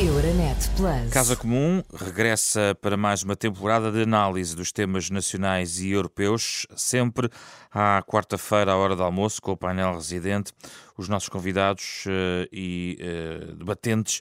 Euronet Plus. Casa Comum regressa para mais uma temporada de análise dos temas nacionais e europeus, sempre à quarta-feira, à hora do almoço, com o painel residente, os nossos convidados uh, e uh, debatentes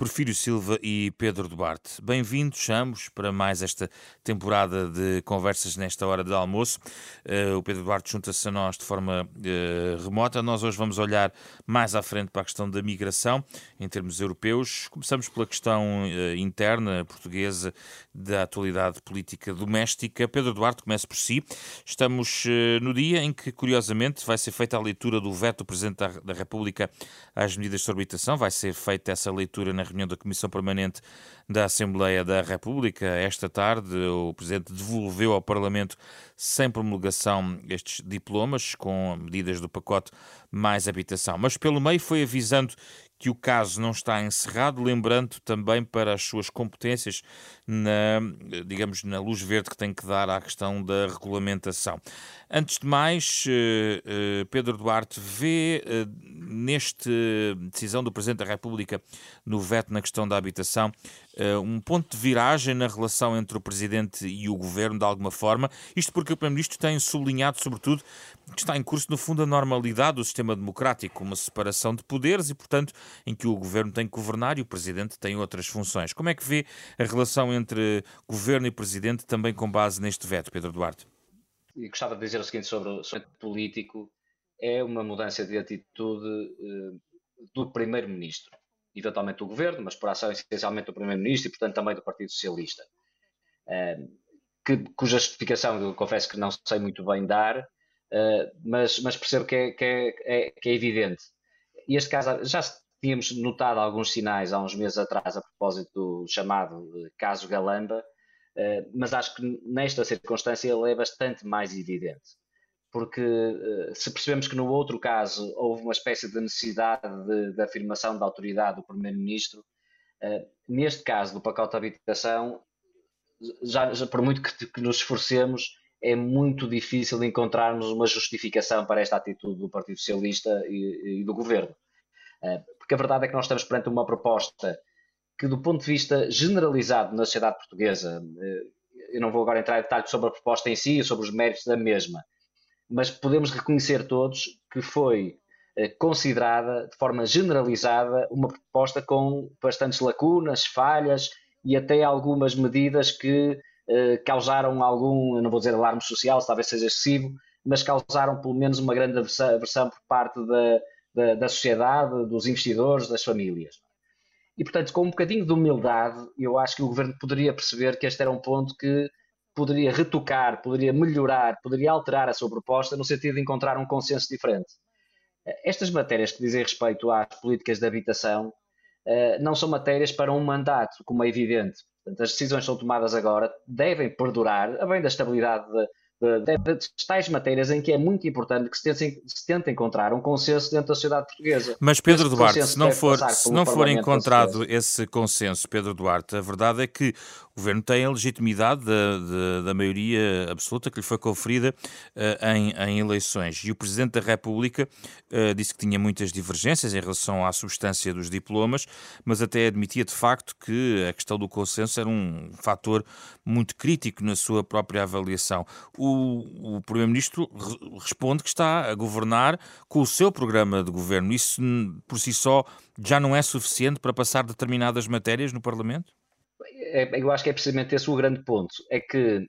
Porfírio Silva e Pedro Duarte. Bem-vindos ambos para mais esta temporada de conversas nesta hora de almoço. Uh, o Pedro Duarte junta-se a nós de forma uh, remota. Nós hoje vamos olhar mais à frente para a questão da migração em termos europeus. Começamos pela questão uh, interna portuguesa da atualidade política doméstica. Pedro Duarte, comece por si. Estamos no dia em que, curiosamente, vai ser feita a leitura do veto do Presidente da, República às medidas de orbitação. Vai ser feita essa leitura na reunião da Comissão Permanente da Assembleia da República. Esta tarde, o Presidente devolveu ao Parlamento, sem promulgação, estes diplomas, com medidas do pacote mais habitação. Mas pelo meio foi avisando que o caso não está encerrado, lembrando também para as suas competências na, digamos, na luz verde que tem que dar à questão da regulamentação. Antes de mais, eh, eh, Pedro Duarte vê eh, neste decisão do Presidente da República no veto na questão da habitação um ponto de viragem na relação entre o Presidente e o Governo, de alguma forma, isto porque o Primeiro-Ministro tem sublinhado, sobretudo, que está em curso, no fundo, a normalidade do sistema democrático, uma separação de poderes e, portanto, em que o Governo tem que governar e o Presidente tem outras funções. Como é que vê a relação entre Governo e Presidente também com base neste veto, Pedro Duarte? E gostava de dizer o seguinte sobre o político, é uma mudança de atitude uh, do Primeiro-Ministro, eventualmente do Governo, mas por ação essencialmente do Primeiro-Ministro e, portanto, também do Partido Socialista. Que, cuja justificação eu confesso que não sei muito bem dar, uh, mas, mas, percebo que é, que, é, é, que é evidente. E este caso, já tínhamos notado alguns sinais há uns meses atrás a propósito do chamado caso Galamba, uh, mas acho que nesta circunstância ele é bastante mais evidente. Porque uh, se percebemos que no outro caso houve uma espécie de necessidade de, de afirmação da autoridade do Primeiro-Ministro, neste caso do pacote de habitação, já, já por muito que, que nos esforcemos, é muito difícil encontrarmos uma justificação para esta atitude do Partido Socialista e, e, do Governo. Eh, porque a verdade é que nós estamos perante uma proposta que, do ponto de vista generalizado na sociedade portuguesa, eh, eu não vou agora entrar em detalhes sobre a proposta em si e sobre os méritos da mesma, mas podemos reconhecer todos que foi eh, considerada de forma generalizada uma proposta com bastantes lacunas, falhas e até algumas medidas que eh, causaram algum, não vou dizer alarme social, talvez seja excessivo, mas causaram pelo menos uma grande aversão por parte da, da, da, sociedade, dos investidores, das famílias. E, portanto, com um bocadinho de humildade, eu acho que o governo poderia perceber que este era um ponto que poderia retocar, poderia melhorar, poderia alterar a sua proposta no sentido de encontrar um consenso diferente. Estas matérias que dizem respeito às políticas de habitação eh, não são matérias para um mandato, como é evidente. Portanto, as decisões são tomadas agora, devem perdurar, a bem da estabilidade de, de, tais matérias em que é muito importante que se tente, se tente encontrar um consenso dentro da sociedade portuguesa. Mas Pedro Duarte, se não for, se não for encontrado esse consenso, Pedro Duarte, a verdade é que o Governo tem a legitimidade da, da, da maioria absoluta que lhe foi conferida uh, em, em, eleições. E o Presidente da República uh, disse que tinha muitas divergências em relação à substância dos diplomas, mas até admitia de facto que a questão do consenso era um fator muito crítico na sua própria avaliação. O, o Primeiro-Ministro responde que está a governar com o seu programa de governo. Isso por si só já não é suficiente para passar determinadas matérias no Parlamento? é, eu acho que é precisamente esse o grande ponto. É que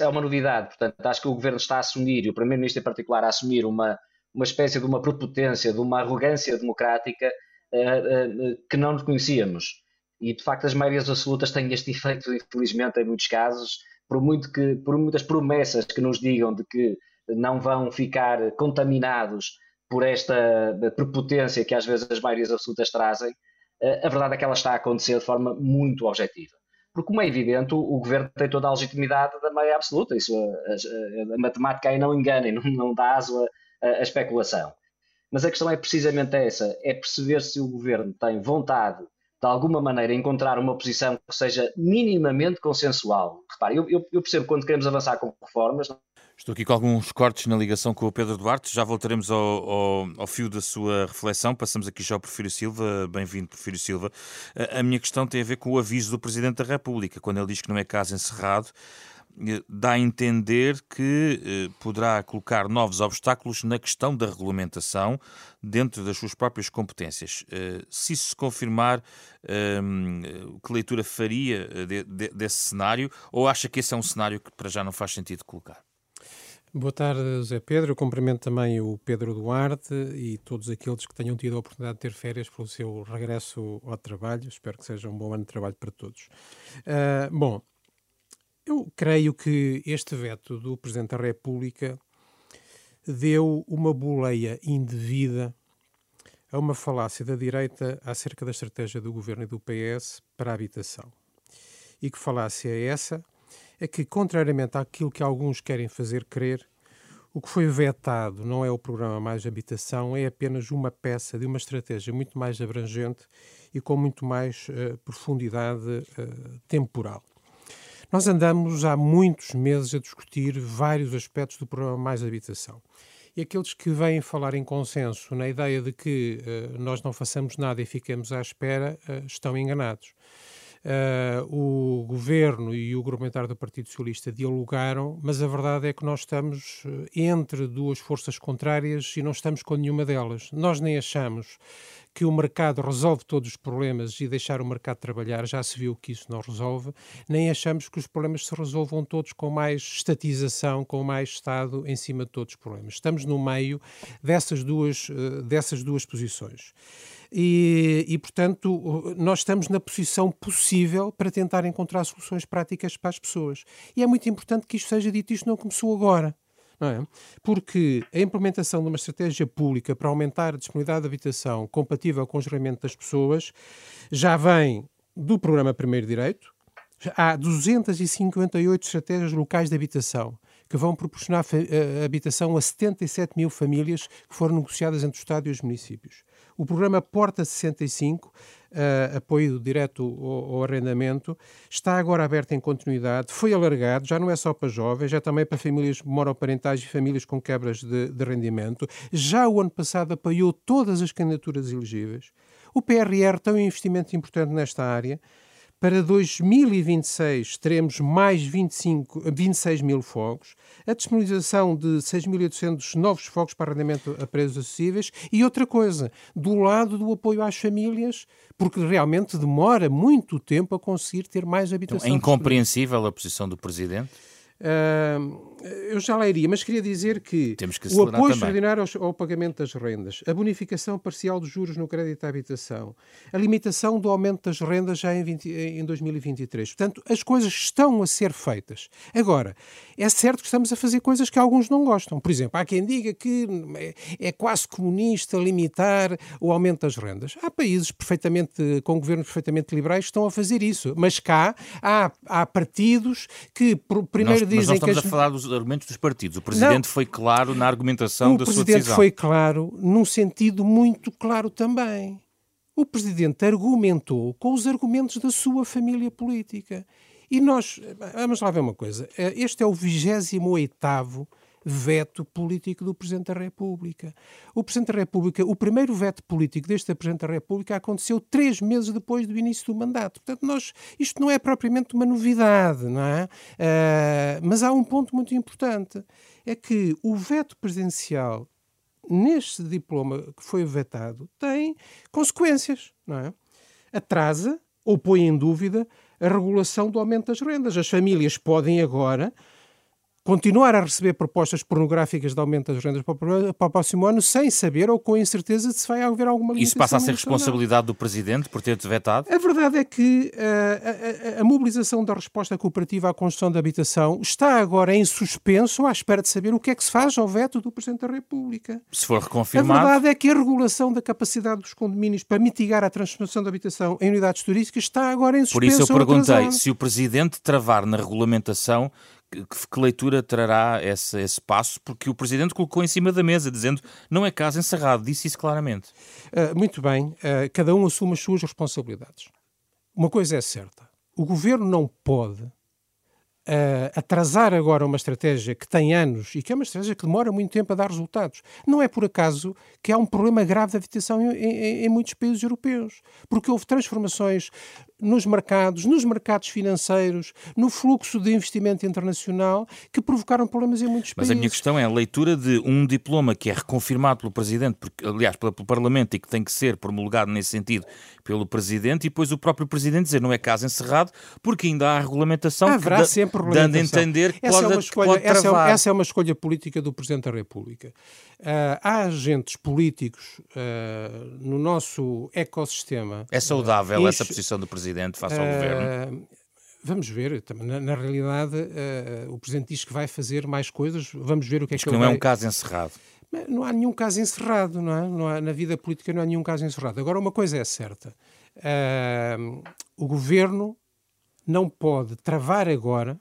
é uma novidade, portanto, acho que o governo está a assumir, e o primeiro-ministro em particular, a assumir uma, uma espécie de uma prepotência, de uma arrogância democrática uh, uh, que não reconhecíamos. E de facto, as maiorias absolutas têm este efeito, infelizmente, em muitos casos, por, muito que, por muitas promessas que nos digam de que não vão ficar contaminados por esta prepotência que às vezes as maiorias absolutas trazem, a verdade é que ela está a acontecer de forma muito objetiva. Porque, como é evidente, o, governo tem toda a legitimidade da maioria absoluta. Isso, a, a, a matemática aí não engana não, não dá aso à especulação. Mas a questão é precisamente essa: é perceber se o governo tem vontade, de alguma maneira, encontrar uma posição que seja minimamente consensual. Repare, eu, eu, eu percebo quando queremos avançar com reformas, Estou aqui com alguns cortes na ligação com o Pedro Duarte. Já voltaremos ao, ao, ao fio da sua reflexão. Passamos aqui já ao Porfírio Silva. Bem-vindo, Porfírio Silva. A, a minha questão tem a ver com o aviso do Presidente da República, quando ele diz que não é caso encerrado dá a entender que eh, poderá colocar novos obstáculos na questão da regulamentação dentro das suas próprias competências. Eh, se isso se confirmar, eh, que leitura faria eh, de, de, desse cenário ou acha que esse é um cenário que para já não faz sentido colocar? Boa tarde, José Pedro. Eu cumprimento também o Pedro Duarte e todos aqueles que tenham tido a oportunidade de ter férias pelo seu regresso ao trabalho. Espero que seja um bom ano de trabalho para todos. Uh, bom, eu creio que este veto do Presidente da República deu uma boleia indevida a uma falácia da direita acerca da estratégia do governo e do PS para a habitação. E que falácia é essa? é que, contrariamente àquilo que alguns querem fazer crer, o que foi vetado não é o programa Mais Habitação, é apenas uma peça de uma estratégia muito mais abrangente e com muito mais uh, profundidade uh, temporal. Nós andamos há muitos meses a discutir vários aspectos do programa Mais Habitação. E aqueles que vêm falar em consenso na ideia de que uh, nós não façamos nada e fiquemos à espera estão enganados. Uh, o governo e o parlamentar do Partido Socialista dialogaram, mas a verdade é que nós estamos eh, entre duas forças contrárias e não estamos com nenhuma delas. Nós nem achamos que o mercado resolve todos os problemas e deixar o mercado trabalhar, já se viu que isso não resolve, nem achamos que os problemas se resolvam todos com mais estatização, com mais Estado em cima de todos os problemas. Estamos no meio dessas duas, eh, dessas duas posições. E, e, portanto, nós estamos na posição possível para tentar encontrar soluções práticas para as pessoas. E é muito importante que isto seja dito, isto não começou agora. Não é? Porque a implementação de uma estratégia pública para aumentar a disponibilidade de habitação compatível com o geramento das pessoas já vem do programa Primeiro Direito. Há 258 estratégias locais de habitação que vão proporcionar eh, habitação a 77 mil famílias que foram negociadas entre o Estado e os municípios. O programa Porta 65, uh, eh, apoio direto ao, ao, arrendamento, está agora aberto em continuidade, foi alargado, já não é só para jovens, é também para famílias monoparentais e famílias com quebras de, de rendimento. Já o ano passado apoiou todas as candidaturas elegíveis. O PRR tem um investimento importante nesta área. Para 2026 teremos mais 25, 26 mil fogos, a disponibilização de 6.800 novos fogos para arrendamento a preços acessíveis e outra coisa, do lado do apoio às famílias, porque realmente demora muito tempo a conseguir ter mais habitação. Então, é incompreensível a posição do Presidente? Uh, eu já lá iria, mas queria dizer que, que o apoio extraordinário ao, ao, pagamento das rendas, a bonificação parcial dos juros no crédito à habitação, a limitação do aumento das rendas já em, 20, em 2023. Portanto, as coisas estão a ser feitas. Agora, é certo que estamos a fazer coisas que alguns não gostam. Por exemplo, há quem diga que é, é quase comunista limitar o aumento das rendas. Há países perfeitamente, com governos perfeitamente liberais que estão a fazer isso, mas cá há, há partidos que primeiro dizem mas nós estamos que as... a falar dos argumentos dos partidos. O Presidente não, foi claro na argumentação da sua decisão. O Presidente foi claro num sentido muito claro também. O Presidente argumentou com os argumentos da sua família política. E nós, vamos lá ver uma coisa, este é o 28 oitavo veto político do Presidente da República. O Presidente da República, o primeiro veto político deste Presidente da República aconteceu três meses depois do início do mandato. Portanto, nós, isto não é propriamente uma novidade, não é? Uh, mas há um ponto muito importante, é que o veto presidencial neste diploma que foi vetado tem consequências, não é? Atrasa ou põe em dúvida a regulação do aumento das rendas. As famílias podem agora continuar a receber propostas pornográficas de aumento das rendas para o próximo ano sem saber ou com incerteza se vai haver alguma limitação. Isso passa a ser responsabilidade do Presidente por ter-te vetado? A verdade é que uh, a, a, a, mobilização da resposta cooperativa à construção da habitação está agora em suspenso à espera de saber o que é que se faz ao veto do Presidente da República. Se for reconfirmado... A verdade é que a regulação da capacidade dos condomínios para mitigar a transformação da habitação em unidades turísticas está agora em suspenso. Por isso eu perguntei, se o Presidente travar na regulamentação que, que, leitura trará esse, esse passo? Porque o Presidente colocou em cima da mesa, dizendo não é caso encerrado, disse isso claramente. Uh, muito bem, uh, cada um assume as suas responsabilidades. Uma coisa é certa: o Governo não pode uh, atrasar agora uma estratégia que tem anos e que é uma estratégia que demora muito tempo a dar resultados. Não é por acaso que há um problema grave da habitação em, em, em muitos países europeus, porque houve transformações nos mercados, nos mercados financeiros, no fluxo de investimento internacional que provocaram problemas em muitos Mas países. Mas a minha questão é a leitura de um diploma que é reconfirmado pelo Presidente, porque, aliás, pelo, pelo Parlamento e que tem que ser promulgado nesse sentido pelo Presidente e depois o próprio Presidente dizer não é caso encerrado porque ainda há regulamentação Haverá que sempre regulamentação. dando a entender que essa pode, é uma escolha, pode essa, é, essa, é, uma escolha política do Presidente da República. Uh, há agentes políticos uh, no nosso ecossistema. É saudável uh, essa posição do Presidente face ao Governo? Vamos ver, na, na realidade, uh, o Presidente diz que vai fazer mais coisas, vamos ver o que é diz que, que ele não vai... é um caso encerrado. Não há nenhum caso encerrado, não é? Não há, na vida política não há nenhum caso encerrado. Agora, uma coisa é certa: uh, o governo não pode travar agora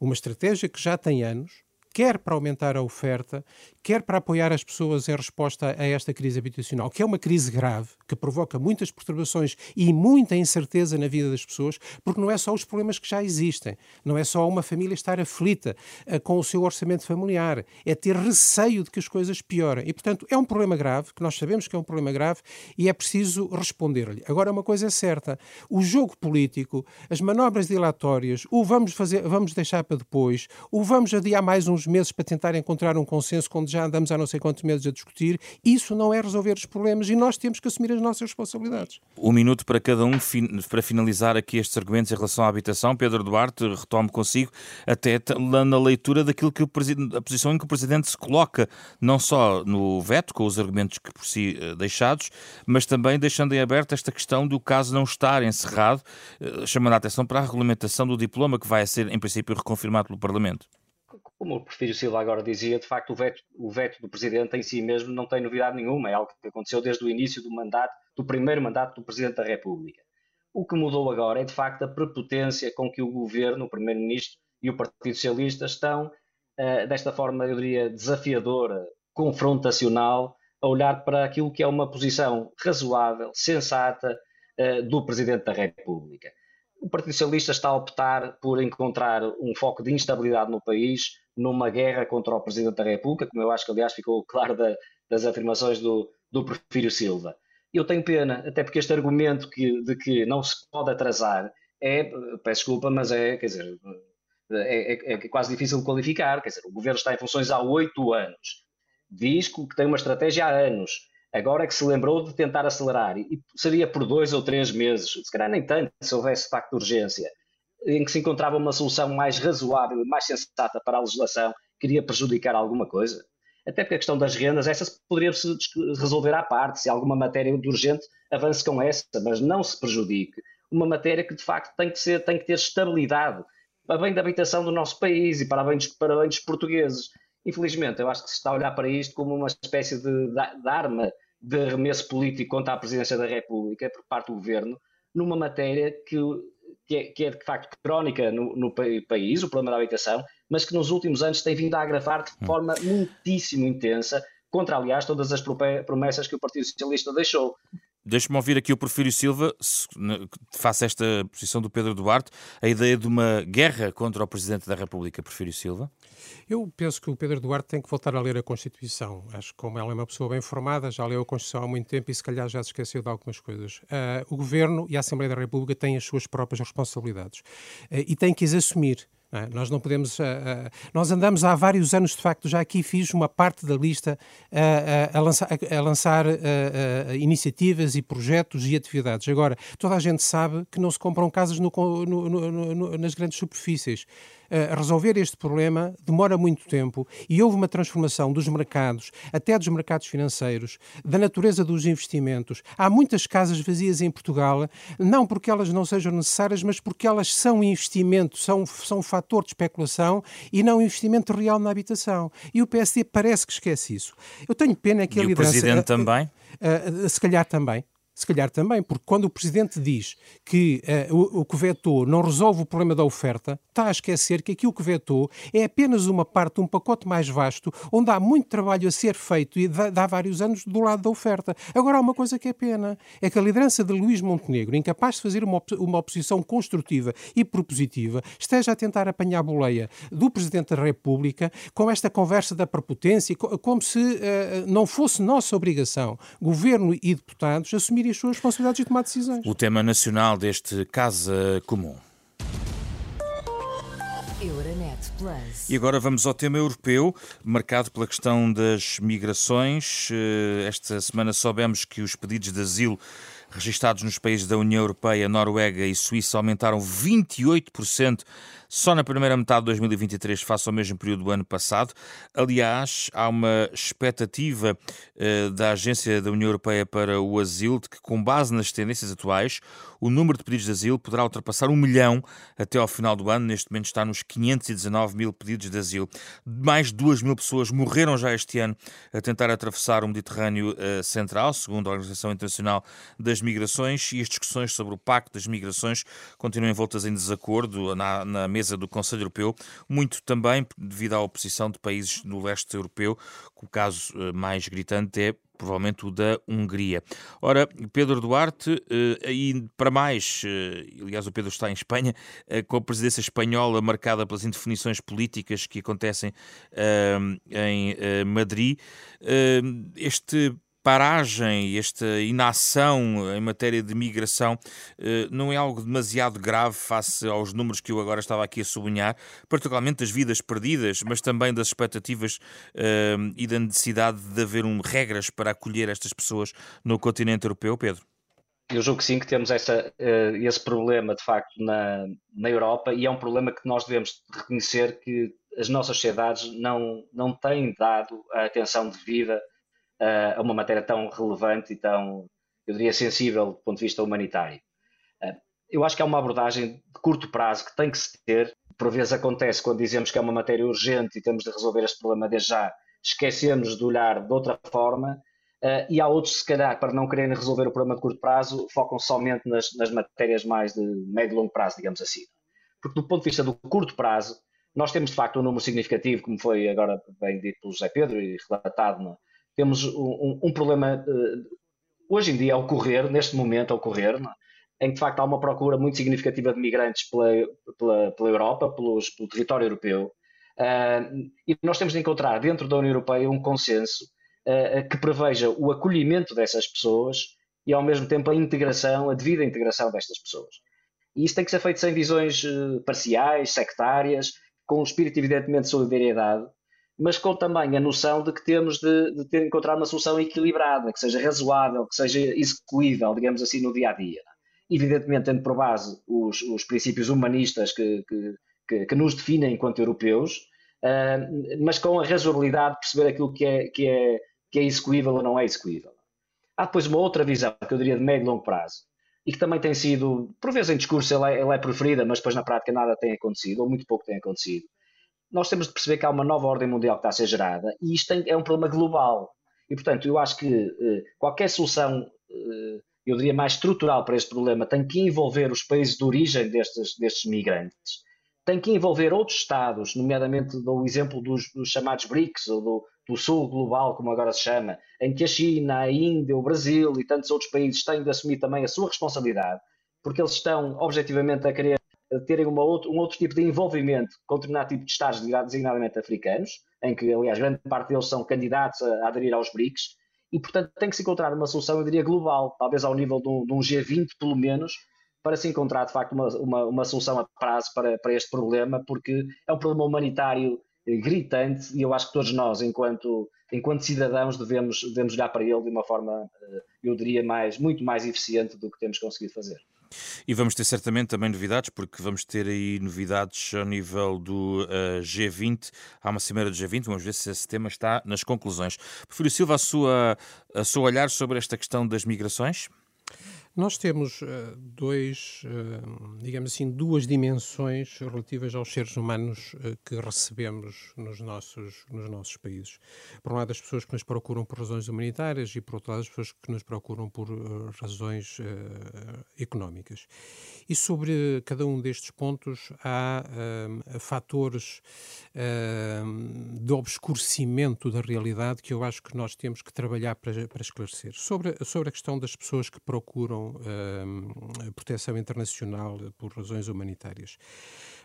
uma estratégia que já tem anos, quer para aumentar a oferta, quer para apoiar as pessoas em resposta a esta crise habitacional, que é uma crise grave, que provoca muitas perturbações e muita incerteza na vida das pessoas, porque não é só os problemas que já existem, não é só uma família estar aflita uh, com o seu orçamento familiar, é ter receio de que as coisas piorem. E, portanto, é um problema grave, que nós sabemos que é um problema grave e é preciso responder-lhe. Agora, uma coisa é certa: o jogo político, as manobras dilatórias, o vamos, fazer, vamos deixar para depois, o vamos adiar mais uns meses para tentar encontrar um consenso quando já andamos há não sei quantos meses a discutir, isso não é resolver os problemas e nós temos que assumir as nossas responsabilidades. Um minuto para cada um para finalizar aqui estes argumentos em relação à habitação. Pedro Duarte, retomo consigo, até na leitura daquilo que a posição em que o Presidente se coloca, não só no veto, com os argumentos que por si eh, deixados, mas também deixando em aberto esta questão do caso não estar encerrado, eh, chamando a atenção para a regulamentação do diploma que vai ser, em princípio, reconfirmado pelo Parlamento como o Porfírio Silva agora dizia, de facto o veto, o veto do Presidente em si mesmo não tem novidade nenhuma, é algo que aconteceu desde o início do mandato, do primeiro mandato do Presidente da República. O que mudou agora é de facto a prepotência com que o Governo, o Primeiro-Ministro e o Partido Socialista estão, uh, desta forma, eu diria, desafiadora, confrontacional, a olhar para aquilo que é uma posição razoável, sensata uh, do Presidente da República. O Partido Socialista está a optar por encontrar um foco de instabilidade no país, numa guerra contra o Presidente da República, como eu acho que, aliás, ficou claro da, das afirmações do, do Porfírio Silva. Eu tenho pena, até porque este argumento que, de que não se pode atrasar é, peço desculpa, mas é, quer dizer, é, é, é quase difícil de qualificar. Quer dizer, o governo está em funções há oito anos, diz que tem uma estratégia há anos, agora é que se lembrou de tentar acelerar, e seria por dois ou três meses, se calhar nem tanto, se houvesse facto de urgência em que se encontrava uma solução mais razoável e mais sensata para a legislação, queria prejudicar alguma coisa? Até porque a questão das rendas, essa poderia-se resolver à parte, se alguma matéria urgente avance com essa, mas não se prejudique uma matéria que de facto tem que, ser, tem que ter estabilidade para bem da habitação do nosso país e para bem dos, para bem dos portugueses. Infelizmente, eu acho que se está a olhar para isto como uma espécie de, de arma de arremesso político contra a Presidência da República por parte do Governo, numa matéria que que é, que é, de facto crónica no, no, país, o problema da habitação, mas que nos últimos anos tem vindo a agravar de hum. forma muitíssimo intensa, contra, aliás, todas as promessas que o Partido Socialista deixou. Deixe-me ouvir aqui o Porfírio Silva, faça esta posição do Pedro Duarte, a ideia de uma guerra contra o Presidente da República, Porfírio Silva? Eu penso que o Pedro Duarte tem que voltar a ler a Constituição. Acho que, como ela é uma pessoa bem formada, já leu a Constituição há muito tempo e se calhar já se esqueceu de algumas coisas. Uh, o Governo e a Assembleia da República têm as suas próprias responsabilidades uh, e têm que as assumir. É? Nós não podemos. Uh, uh, nós andamos há vários anos, de facto, já aqui fiz uma parte da lista uh, a lançar, a lançar iniciativas e projetos e atividades. Agora, toda a gente sabe que não se compram casas no, no, no, nas grandes superfícies a resolver este problema demora muito tempo e houve uma transformação dos mercados, até dos mercados financeiros, da natureza dos investimentos. Há muitas casas vazias em Portugal, não porque elas não sejam necessárias, mas porque elas são investimento, são, são um fator de especulação e não investimento real na habitação. E o PSD parece que esquece isso. Eu tenho pena que e a liderança... o Presidente também? Uh, uh, se calhar também. Se calhar também, porque quando o Presidente diz que uh, o, o, que vetou não resolve o problema da oferta, está a esquecer que aquilo que vetou é apenas uma parte de um pacote mais vasto, onde há muito trabalho a ser feito e dá, dá vários anos do lado da oferta. Agora, há uma coisa que é pena, é que a liderança de Luís Montenegro, incapaz de fazer uma, op uma oposição construtiva e propositiva, esteja a tentar apanhar a boleia do Presidente da República com esta conversa da prepotência, como se uh, não fosse nossa obrigação, governo e deputados, assumir assumir as suas responsabilidades e tomar decisões. O tema nacional deste Casa Comum. E agora vamos ao tema europeu, marcado pela questão das migrações. Eh, esta semana soubemos que os pedidos de asilo registados nos países da União Europeia, Noruega e Suíça aumentaram 28% só na primeira metade de 2023, face ao mesmo período do ano passado. Aliás, há uma expectativa uh, da Agência da União Europeia para o Asilo de que, com base nas tendências atuais, o número de pedidos de asilo poderá ultrapassar um milhão até ao final do ano. Neste momento está nos 519 mil pedidos de asilo. Mais de 2 mil pessoas morreram já este ano a tentar atravessar o Mediterrâneo uh, Central, segundo a Organização Internacional das Migrações, e as discussões sobre o Pacto das Migrações continuam envoltas em desacordo na, na mesa do Conselho Europeu, muito também devido à oposição de países do leste europeu, o caso eh, mais gritante é provavelmente o da Hungria. Ora, Pedro Duarte, eh, aí para mais, eh, aliás, o Pedro está em Espanha, com a presidência espanhola marcada pelas indefinições políticas que acontecem em Madrid, este paragem, esta inação em matéria de migração eh, não é algo demasiado grave face aos números que eu agora estava aqui a sublinhar, particularmente das vidas perdidas, mas também das expectativas eh, e da necessidade de haver um, regras para acolher estas pessoas no continente europeu, Pedro? Eu julgo que sim, que temos essa, uh, esse problema de facto na, na Europa e é um problema que nós devemos reconhecer que as nossas sociedades não, não têm dado a atenção devida a uma matéria tão relevante e tão, eu diria, sensível do ponto de vista humanitário. Eu acho que é uma abordagem de curto prazo que tem que se ter. Por vezes acontece quando dizemos que é uma matéria urgente e temos de resolver este problema desde já, esquecemos de olhar de outra forma. Uh, e há outros, se calhar, para não quererem resolver o problema de curto prazo, focam somente nas, nas matérias mais de médio e longo prazo, digamos assim. Porque, do ponto de vista do curto prazo, nós temos de facto um número significativo, como foi agora bem dito pelo José Pedro e relatado no, temos um, um problema uh, hoje em dia a ocorrer, neste momento a ocorrer, é? em que de facto há uma procura muito significativa de migrantes pela, pela, pela Europa, pelos, pelo território europeu, uh, e nós temos de encontrar dentro da União Europeia um consenso uh, que preveja o acolhimento dessas pessoas e ao mesmo tempo a integração, a devida integração destas pessoas. E isso tem que ser feito sem visões parciais, sectárias, com um espírito evidentemente de solidariedade, mas com também a noção de que temos de, de ter encontrar uma solução equilibrada, que seja razoável, que seja execuível, digamos assim, no dia a dia. Evidentemente, tendo por base os, os princípios humanistas que, que, que, nos definem enquanto europeus, uh, mas com a razoabilidade de perceber aquilo que é, que, é, que é execuível ou não é execuível. Há depois uma outra visão, que eu diria de médio e longo prazo, e que também tem sido, por vezes em discurso ela é, ela é preferida, mas depois na prática nada tem acontecido, ou muito pouco tem acontecido, nós temos de perceber que há uma nova ordem mundial que está a ser gerada e isto é um problema global. E, portanto, eu acho que eh, qualquer solução, eh, eu diria mais estrutural para este problema, tem que envolver os países de origem destes, destes migrantes, tem que envolver outros Estados, nomeadamente o exemplo dos, dos chamados BRICS, ou do, do, Sul Global, como agora se chama, em que a China, a Índia, o Brasil e tantos outros países têm de assumir também a sua responsabilidade, porque eles estão objetivamente a querer terem uma outro, um outro tipo de envolvimento com determinado tipo de Estados, designadamente africanos, em que, aliás, grande parte deles são candidatos a, a aderir aos BRICS, e, portanto, tem que se encontrar uma solução, eu diria, global, talvez ao nível de um, de um G20, pelo menos, para se encontrar, de facto, uma, uma, uma solução a prazo para, para este problema, porque é um problema humanitário eh, gritante e eu acho que todos nós, enquanto, enquanto cidadãos, devemos, devemos olhar para ele de uma forma, eh, eu diria, mais, muito mais eficiente do que temos conseguido fazer. E vamos ter certamente também novidades, porque vamos ter aí novidades ao nível do uh, eh, G20. Há uma cimeira do G20, vamos ver se esse tema está nas conclusões. Prefiro Silva, a sua, a seu olhar sobre esta questão das migrações? Nós temos uh, dois, uh, digamos assim, duas dimensões relativas aos seres humanos uh, que recebemos nos nossos, nos nossos países. Por um lado, as pessoas que nos procuram por razões humanitárias e, por outro lado, as pessoas que nos procuram por razões económicas. E sobre cada um destes pontos há fatores de obscurecimento da realidade que eu acho que nós temos que trabalhar para, para esclarecer. Sobre, sobre a questão das pessoas que procuram uh, proteção internacional por razões humanitárias.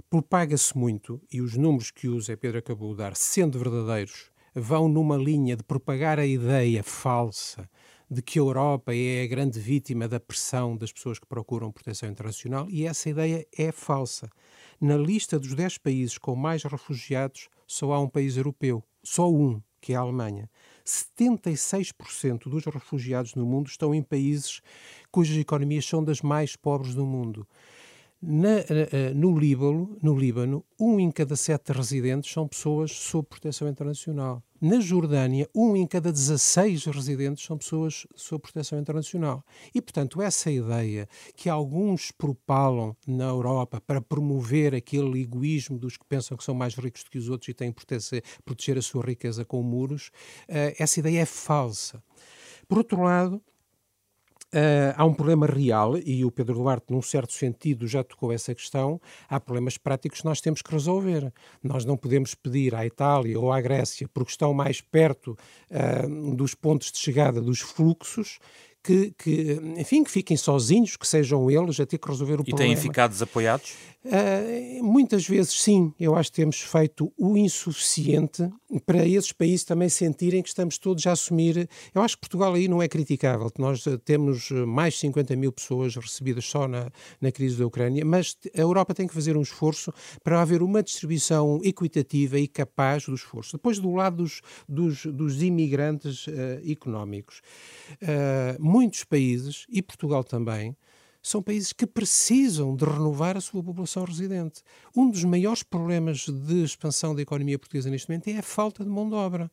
Propaga-se muito, e os números que o Zé Pedro acabou de dar, sendo verdadeiros, vão numa linha de propagar a ideia falsa de que a Europa é a grande vítima da pressão das pessoas que procuram proteção internacional, e essa ideia é falsa. Na lista dos 10 países com mais refugiados, só há um país europeu, só um, que é a Alemanha. 76% dos refugiados no mundo estão em países cujas economias são das mais pobres do mundo. Na, uh, no, Líbano, no Líbano, um em cada sete residentes são pessoas sob proteção internacional. Na Jordânia, um em cada 16 residentes são pessoas sob proteção internacional. E, portanto, essa ideia que alguns propalam na Europa para promover aquele egoísmo dos que pensam que são mais ricos do que os outros e têm proteger, proteger a sua riqueza com muros, uh, essa ideia é falsa. Por outro lado, Uh, há um problema real, e o Pedro Duarte, num certo sentido, já tocou essa questão. Há problemas práticos que nós temos que resolver. Nós não podemos pedir à Itália ou à Grécia, porque estão mais perto uh, dos pontos de chegada dos fluxos, que, que, enfim, que fiquem sozinhos, que sejam eles a ter que resolver o e problema. E têm ficado desapoiados? Uh, muitas vezes sim, eu acho que temos feito o insuficiente para esses países também sentirem que estamos todos a assumir. Eu acho que Portugal aí não é criticável, nós ah, temos ah, mais de 50 mil pessoas recebidas só na, na crise da Ucrânia, mas a Europa tem que fazer um esforço para haver uma distribuição equitativa e capaz do esforço. Depois, do lado dos, dos, dos imigrantes uh, económicos, uh, muitos países, e Portugal também, são países que precisam de renovar a sua população residente. Um dos maiores problemas de expansão da economia portuguesa neste momento é a falta de mão de obra.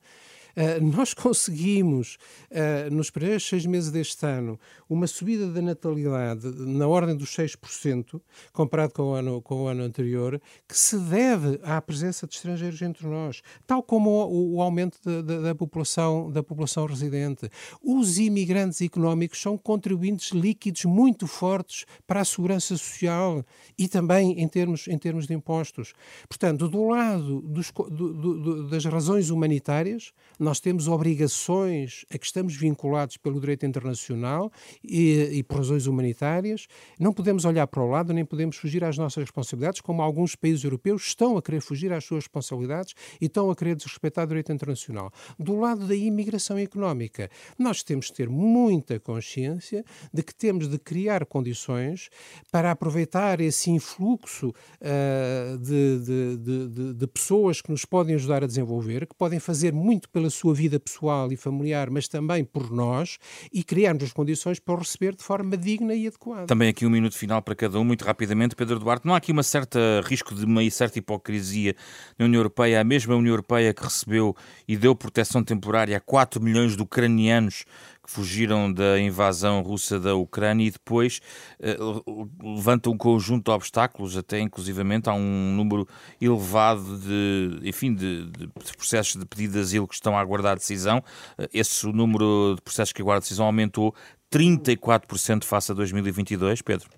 Uh, nós conseguimos, uh, nos primeiros seis meses deste ano, uma subida da natalidade na ordem dos 6%, comparado com o ano, com o ano anterior, que se deve à presença de estrangeiros entre nós, tal como o, o aumento de, da, população, da população residente. Os imigrantes económicos são contribuintes líquidos muito fortes para a segurança social e também em termos, em termos de impostos. Portanto, do lado dos, do, do, das razões humanitárias, nós temos obrigações a que estamos vinculados pelo direito internacional e, e por razões humanitárias. Não podemos olhar para o lado, nem podemos fugir às nossas responsabilidades, como alguns países europeus estão a querer fugir às suas responsabilidades e estão a querer desrespeitar o direito internacional. Do lado da imigração económica, nós temos de ter muita consciência de que temos de criar condições para aproveitar esse influxo uh, de, de, de, de pessoas que nos podem ajudar a desenvolver, que podem fazer muito pela sua vida pessoal e familiar, mas também por nós, e criarmos as condições para o receber de forma digna e adequada. Também aqui um minuto final para cada um, muito rapidamente. Pedro Duarte, não há aqui uma certa risco de uma certa hipocrisia na União Europeia, a mesma União Europeia que recebeu e deu proteção temporária a 4 milhões de ucranianos que fugiram da invasão russa da Ucrânia e depois uh, levanta um conjunto de obstáculos, até inclusivamente há um número elevado de, enfim, de, de processos de pedido de asilo que estão a aguardar decisão. Uh, esse número de processos que aguardam decisão aumentou 34% face a 2022, Pedro?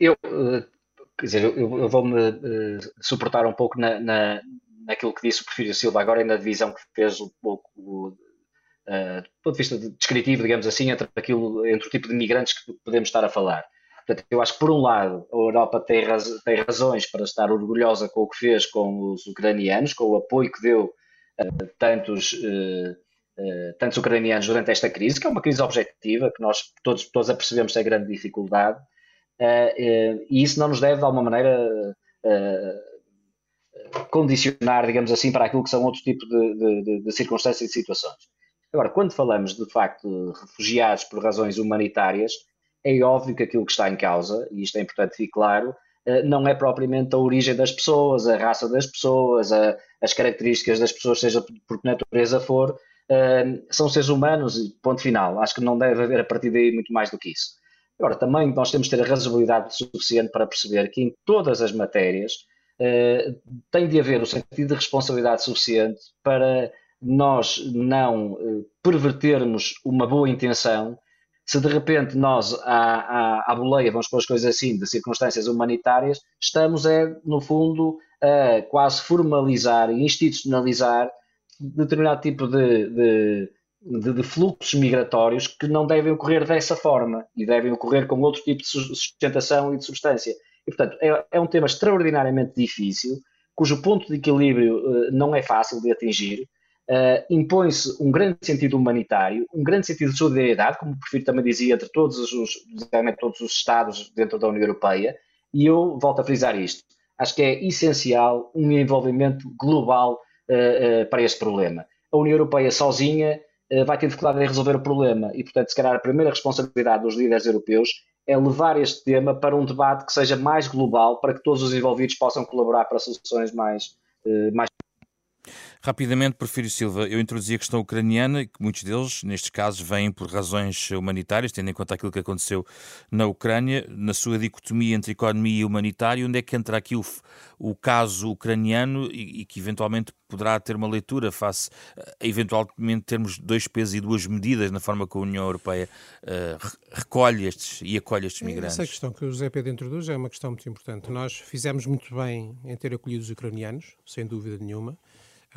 Eu, eh, quer dizer, eu, eu vou-me uh, suportar um pouco na, na, naquilo que disse o Porfírio Silva agora e na divisão que fez um pouco uh, do ponto de vista descritivo, digamos assim, entre, aquilo, entre o tipo de migrantes que podemos estar a falar. Portanto, eu acho que, por um lado, a Europa tem, raz, tem razões para estar orgulhosa com o que fez com os ucranianos, com o apoio que deu a tantos, uh, uh, tantos ucranianos durante esta crise, que é uma crise objetiva, que nós todos, todos apercebemos ter grande dificuldade, e isso não nos deve, de alguma maneira, condicionar, digamos assim, para aquilo que são outros tipos de, de, de, de circunstâncias e situações. Agora, quando falamos de facto de refugiados por razões humanitárias, é óbvio que aquilo que está em causa, e isto é importante ficar claro, eh, não é propriamente a origem das pessoas, a raça das pessoas, a, as características das pessoas, seja por que natureza for, uh, são seres humanos ponto final. Acho que não deve haver a partir daí muito mais do que isso. Agora, também nós temos que ter a razoabilidade suficiente para perceber que em todas as matérias eh, tem de haver o sentido de responsabilidade suficiente para nós não eh, pervertermos uma boa intenção se de repente nós, à, à, à boleia, vamos pôr as coisas assim, de circunstâncias humanitárias, estamos, é, no fundo, a quase formalizar e institucionalizar determinado tipo de, de, de, de, fluxos migratórios que não devem ocorrer dessa forma e devem ocorrer com outro tipo de sustentação e de substância. E, portanto, é, é um tema extraordinariamente difícil, cujo ponto de equilíbrio uh, não é fácil de atingir, uh, impõe-se um grande sentido humanitário, um grande sentido de solidariedade, como o perfil também dizia, entre todos os, todos os Estados dentro da União Europeia, e eu volto a frisar isto. Acho que é essencial um envolvimento global uh, uh, para este problema. A União Europeia sozinha vai ter dificuldade em resolver o problema e, portanto, se calhar a primeira responsabilidade dos líderes europeus é levar este tema para um debate que seja mais global, para que todos os envolvidos possam colaborar para soluções mais, mais Rapidamente, Porfírio Silva, eu introduzi a questão ucraniana, que muitos deles, nestes casos, vêm por razões humanitárias, tendo em conta aquilo que aconteceu na Ucrânia, na sua dicotomia entre economia e humanitário, onde é que entra aqui o, o caso ucraniano e, e, que eventualmente poderá ter uma leitura face a eventualmente termos dois pesos e duas medidas na forma como a União Europeia uh, recolhe estes e acolhe estes migrantes? Essa questão que o José Pedro introduz é uma questão muito importante. Nós fizemos muito bem em ter acolhido os ucranianos, sem dúvida nenhuma.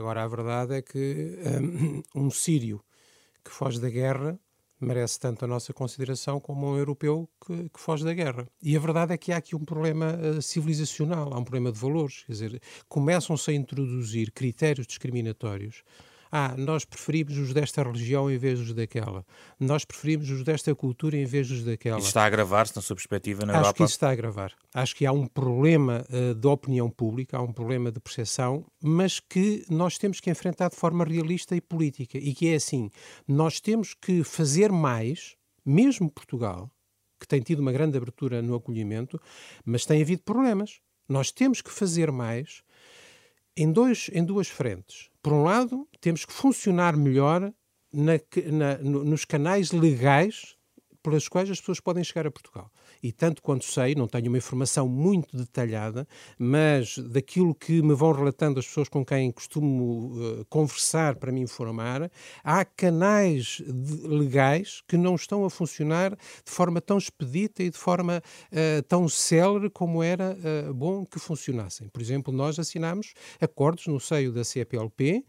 Agora, a verdade é que um, um sírio que foge da guerra merece tanto a nossa consideração como um europeu que, que, foge da guerra. E a verdade é que há aqui um problema uh, civilizacional, há um problema de valores. Quer dizer, começam-se a introduzir critérios discriminatórios ah, nós preferimos os desta religião em vez dos daquela. Nós preferimos os desta cultura em vez dos daquela. Isso está a agravar-se na sua perspectiva na Acho Europa? Acho que isso está a agravar. Acho que há um problema uh, de opinião pública, há um problema de percepção, mas que nós temos que enfrentar de forma realista e política. E que é assim, nós temos que fazer mais, mesmo Portugal, que tem tido uma grande abertura no acolhimento, mas tem havido problemas. Nós temos que fazer mais em, dois, em duas frentes. Por um lado, temos que funcionar melhor na, na, nos canais legais pelas quais as pessoas podem chegar a Portugal. E tanto quanto sei, não tenho uma informação muito detalhada, mas daquilo que me vão relatando as pessoas com quem costumo uh, conversar para me informar, há canais de, legais que não estão a funcionar de forma tão expedita e de forma uh, tão célere como era uh, bom que funcionassem. Por exemplo, nós assinamos acordos no seio da CPLP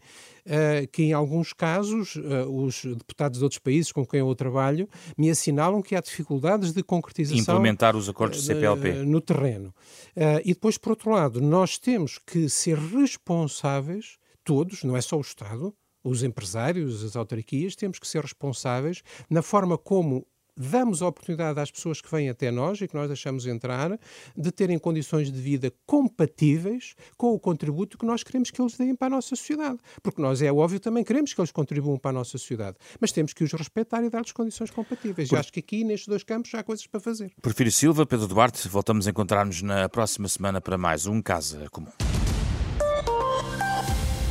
que em alguns casos uh, os deputados de outros países com quem eu trabalho me assinalam que há dificuldades de concretização. Implementar os acordos do CPLP. Uh, no terreno. e depois, por outro lado, nós temos que ser responsáveis, todos, não é só o Estado, os empresários, as autarquias, temos que ser responsáveis na forma como damos a oportunidade às pessoas que vêm até nós e que nós deixamos entrar de terem condições de vida compatíveis com o contributo que nós queremos que eles deem para a nossa sociedade. Porque nós, é óbvio, também queremos que eles contribuam para a nossa sociedade. Mas temos que os respeitar e dar-lhes condições compatíveis. Por... E acho que aqui, nestes dois campos, há coisas para fazer. Porfírio Silva, Pedro Duarte, voltamos a encontrar-nos na próxima semana para mais um Casa Comum.